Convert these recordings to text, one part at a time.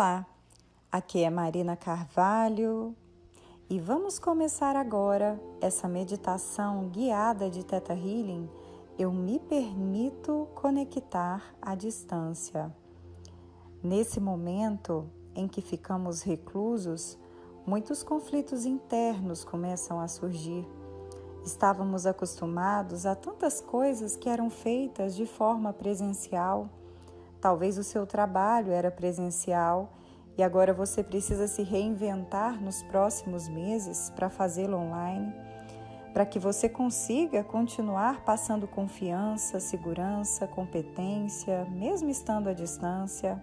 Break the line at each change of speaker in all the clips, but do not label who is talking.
Olá, aqui é Marina Carvalho e vamos começar agora essa meditação guiada de Theta Healing. Eu me permito conectar à distância. Nesse momento em que ficamos reclusos, muitos conflitos internos começam a surgir. Estávamos acostumados a tantas coisas que eram feitas de forma presencial Talvez o seu trabalho era presencial e agora você precisa se reinventar nos próximos meses para fazê-lo online, para que você consiga continuar passando confiança, segurança, competência, mesmo estando à distância.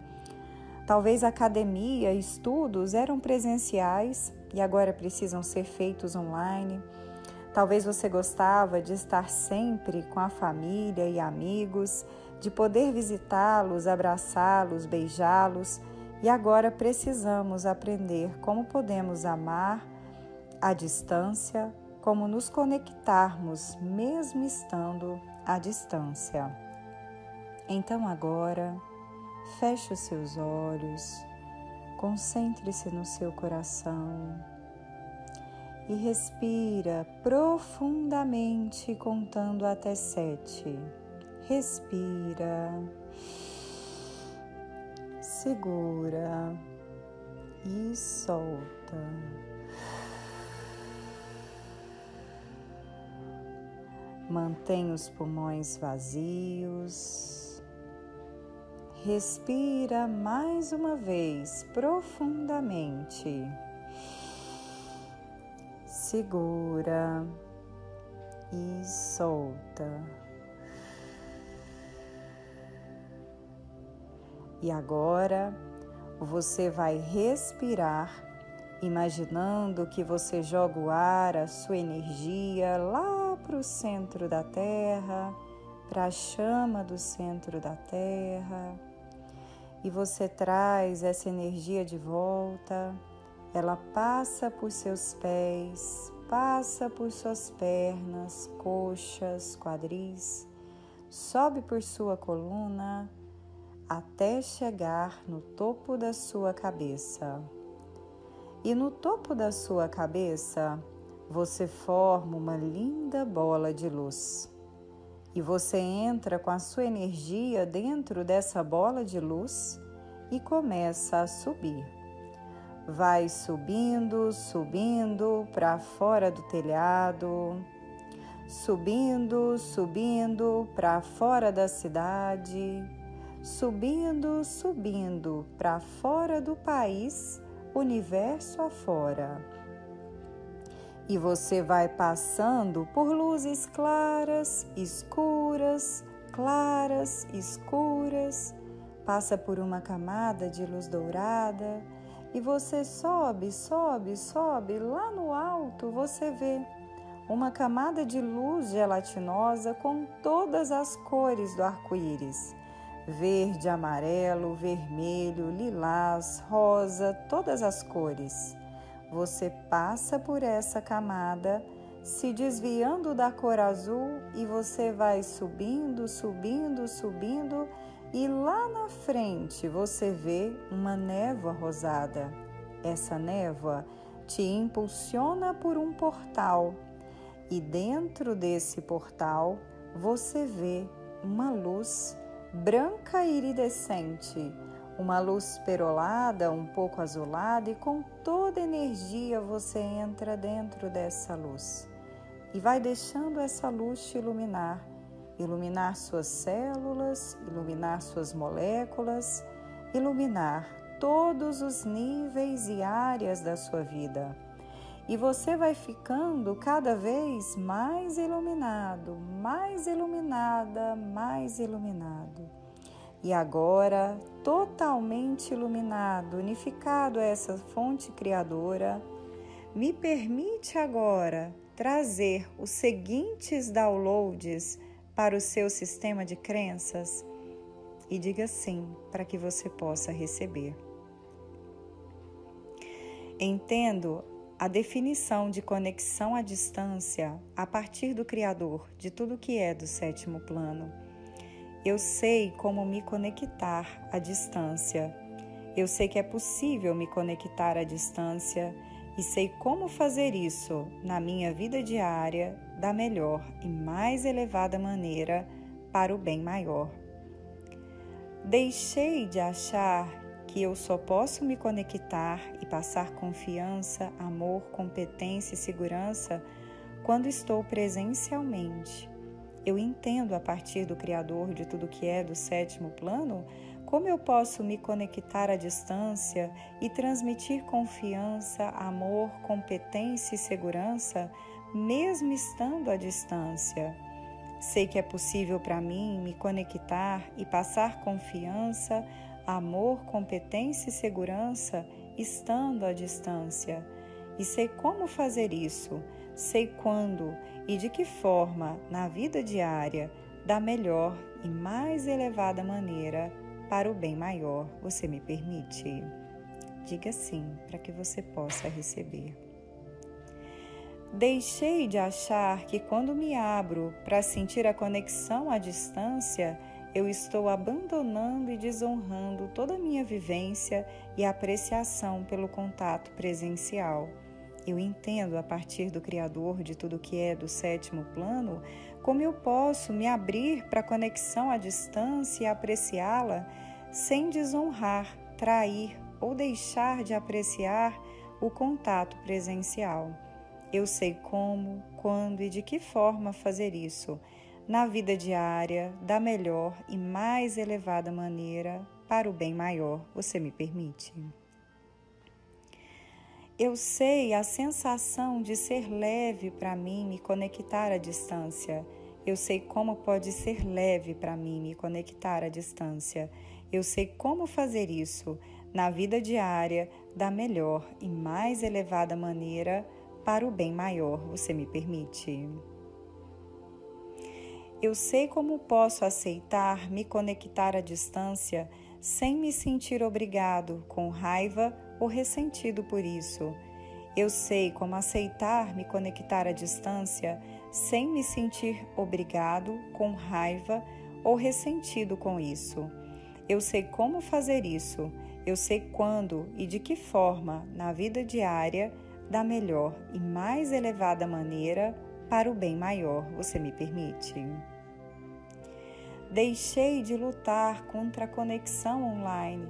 Talvez academia, estudos eram presenciais e agora precisam ser feitos online. Talvez você gostava de estar sempre com a família e amigos de poder visitá-los, abraçá-los, beijá-los, e agora precisamos aprender como podemos amar à distância, como nos conectarmos mesmo estando à distância. Então agora, feche os seus olhos, concentre-se no seu coração e respira profundamente contando até sete respira, segura e solta. Mantém os pulmões vazios. Respira mais uma vez profundamente. Segura e solta. E agora você vai respirar, imaginando que você joga o ar, a sua energia lá para o centro da Terra, para a chama do centro da Terra. E você traz essa energia de volta, ela passa por seus pés, passa por suas pernas, coxas, quadris, sobe por sua coluna até chegar no topo da sua cabeça. E no topo da sua cabeça você forma uma linda bola de luz. E você entra com a sua energia dentro dessa bola de luz e começa a subir. Vai subindo, subindo para fora do telhado, subindo, subindo para fora da cidade subindo, subindo para fora do país, universo afora. E você vai passando por luzes claras, escuras, claras, escuras, passa por uma camada de luz dourada e você sobe, sobe, sobe, lá no alto você vê uma camada de luz gelatinosa com todas as cores do arco-íris verde, amarelo, vermelho, lilás, rosa, todas as cores. Você passa por essa camada, se desviando da cor azul e você vai subindo, subindo, subindo e lá na frente você vê uma névoa rosada. Essa névoa te impulsiona por um portal e dentro desse portal você vê uma luz branca e iridescente, uma luz perolada, um pouco azulada, e com toda energia você entra dentro dessa luz. E vai deixando essa luz te iluminar, iluminar suas células, iluminar suas moléculas, iluminar todos os níveis e áreas da sua vida e você vai ficando cada vez mais iluminado, mais iluminada, mais iluminado. E agora, totalmente iluminado, unificado a essa fonte criadora, me permite agora trazer os seguintes downloads para o seu sistema de crenças e diga sim para que você possa receber. Entendo a definição de conexão à distância a partir do Criador de tudo que é do sétimo plano. Eu sei como me conectar à distância. Eu sei que é possível me conectar à distância e sei como fazer isso na minha vida diária da melhor e mais elevada maneira para o bem maior. Deixei de achar que eu só posso me conectar e passar confiança, amor, competência e segurança quando estou presencialmente. Eu entendo a partir do Criador de tudo que é do sétimo plano como eu posso me conectar à distância e transmitir confiança, amor, competência e segurança, mesmo estando à distância. Sei que é possível para mim me conectar e passar confiança, amor, competência e segurança estando à distância. E sei como fazer isso, sei quando e de que forma na vida diária, da melhor e mais elevada maneira, para o bem maior. Você me permite? Diga sim para que você possa receber. Deixei de achar que quando me abro para sentir a conexão à distância, eu estou abandonando e desonrando toda a minha vivência e apreciação pelo contato presencial. Eu entendo a partir do Criador de tudo que é do sétimo plano como eu posso me abrir para a conexão à distância e apreciá-la sem desonrar, trair ou deixar de apreciar o contato presencial. Eu sei como, quando e de que forma fazer isso na vida diária da melhor e mais elevada maneira para o bem maior. Você me permite? Eu sei a sensação de ser leve para mim me conectar à distância. Eu sei como pode ser leve para mim me conectar à distância. Eu sei como fazer isso na vida diária da melhor e mais elevada maneira para o bem maior. Você me permite? Eu sei como posso aceitar me conectar à distância sem me sentir obrigado, com raiva ou ressentido por isso. Eu sei como aceitar me conectar à distância sem me sentir obrigado, com raiva ou ressentido com isso. Eu sei como fazer isso. Eu sei quando e de que forma, na vida diária, da melhor e mais elevada maneira para o bem maior. Você me permite? Deixei de lutar contra a conexão online.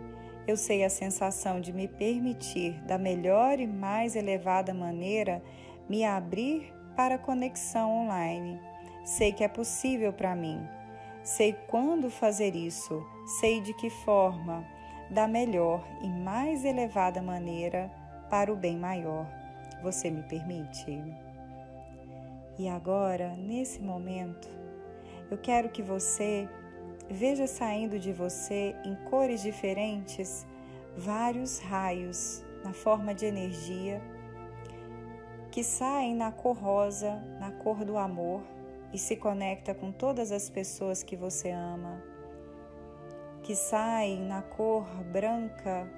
Eu sei a sensação de me permitir, da melhor e mais elevada maneira, me abrir para a conexão online. Sei que é possível para mim. Sei quando fazer isso, sei de que forma, da melhor e mais elevada maneira para o bem maior. Você me permite? E agora, nesse momento, eu quero que você veja saindo de você em cores diferentes vários raios na forma de energia que saem na cor rosa, na cor do amor e se conecta com todas as pessoas que você ama, que saem na cor branca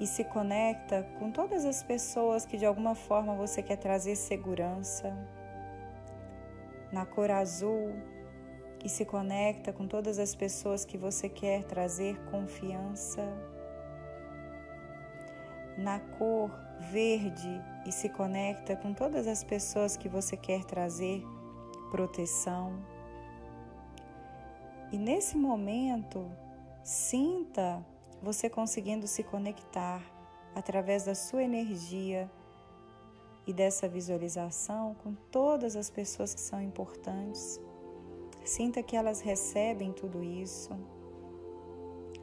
e se conecta com todas as pessoas que de alguma forma você quer trazer segurança. Na cor azul, e se conecta com todas as pessoas que você quer trazer confiança. Na cor verde, e se conecta com todas as pessoas que você quer trazer proteção. E nesse momento, sinta você conseguindo se conectar através da sua energia e dessa visualização com todas as pessoas que são importantes. Sinta que elas recebem tudo isso.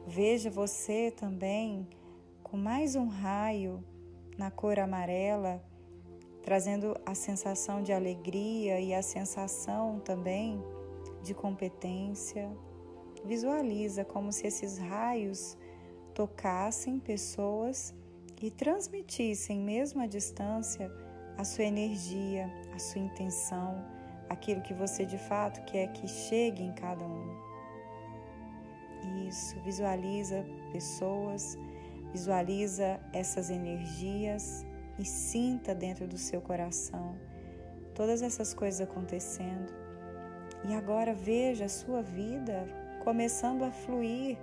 Veja você também com mais um raio na cor amarela, trazendo a sensação de alegria e a sensação também de competência. Visualiza como se esses raios tocassem pessoas e transmitissem, mesmo à distância, a sua energia, a sua intenção, aquilo que você de fato quer que chegue em cada um. Isso, visualiza pessoas, visualiza essas energias e sinta dentro do seu coração todas essas coisas acontecendo. E agora veja a sua vida começando a fluir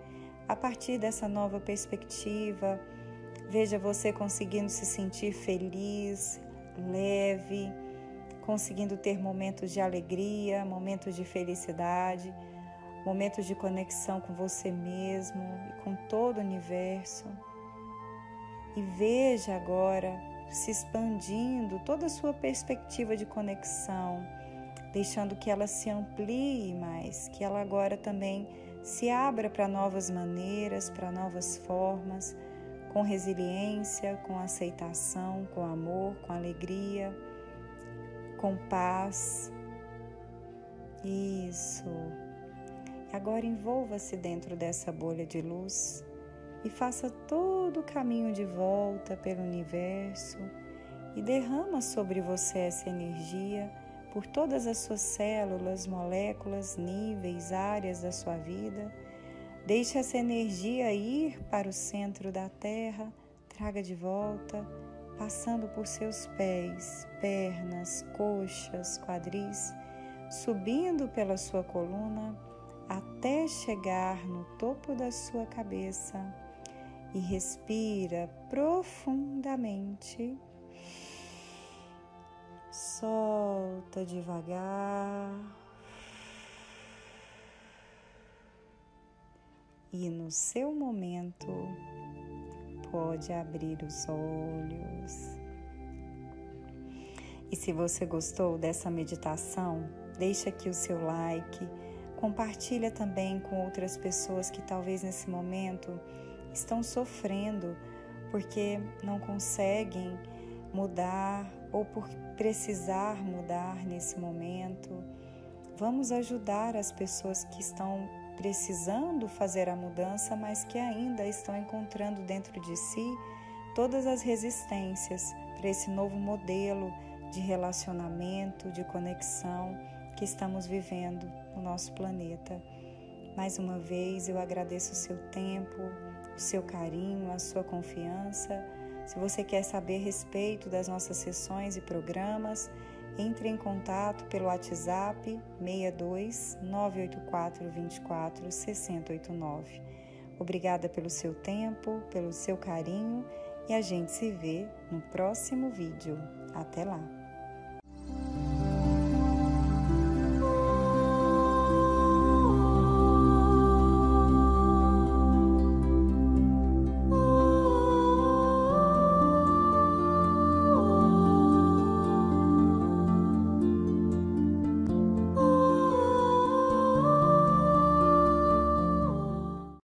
a partir dessa nova perspectiva, veja você conseguindo se sentir feliz, leve, conseguindo ter momentos de alegria, momentos de felicidade, momentos de conexão com você mesmo e com todo o universo. E veja agora se expandindo toda a sua perspectiva de conexão, deixando que ela se amplie mais, que ela agora também se abra para novas maneiras, para novas formas, com resiliência, com aceitação, com amor, com alegria, com paz. Isso. Agora envolva-se dentro dessa bolha de luz e faça todo o caminho de volta pelo universo e derrama sobre você essa energia por todas as suas células, moléculas, níveis, áreas da sua vida. Deixe essa energia ir para o centro da Terra, traga de volta, passando por seus pés, pernas, coxas, quadris, subindo pela sua coluna até chegar no topo da sua cabeça. E respira profundamente solta devagar. E no seu momento, pode abrir os olhos. E se você gostou dessa meditação, deixa aqui o seu like, compartilha também com outras pessoas que talvez nesse momento estão sofrendo porque não conseguem mudar ou por precisar mudar nesse momento. Vamos ajudar as pessoas que estão precisando fazer a mudança, mas que ainda estão encontrando dentro de si todas as resistências para esse novo modelo de relacionamento, de conexão que estamos vivendo no nosso planeta. Mais uma vez eu agradeço o seu tempo, o seu carinho, a sua confiança se você quer saber a respeito das nossas sessões e programas, entre em contato pelo WhatsApp 62 984 24 6089. Obrigada pelo seu tempo, pelo seu carinho e a gente se vê no próximo vídeo. Até lá!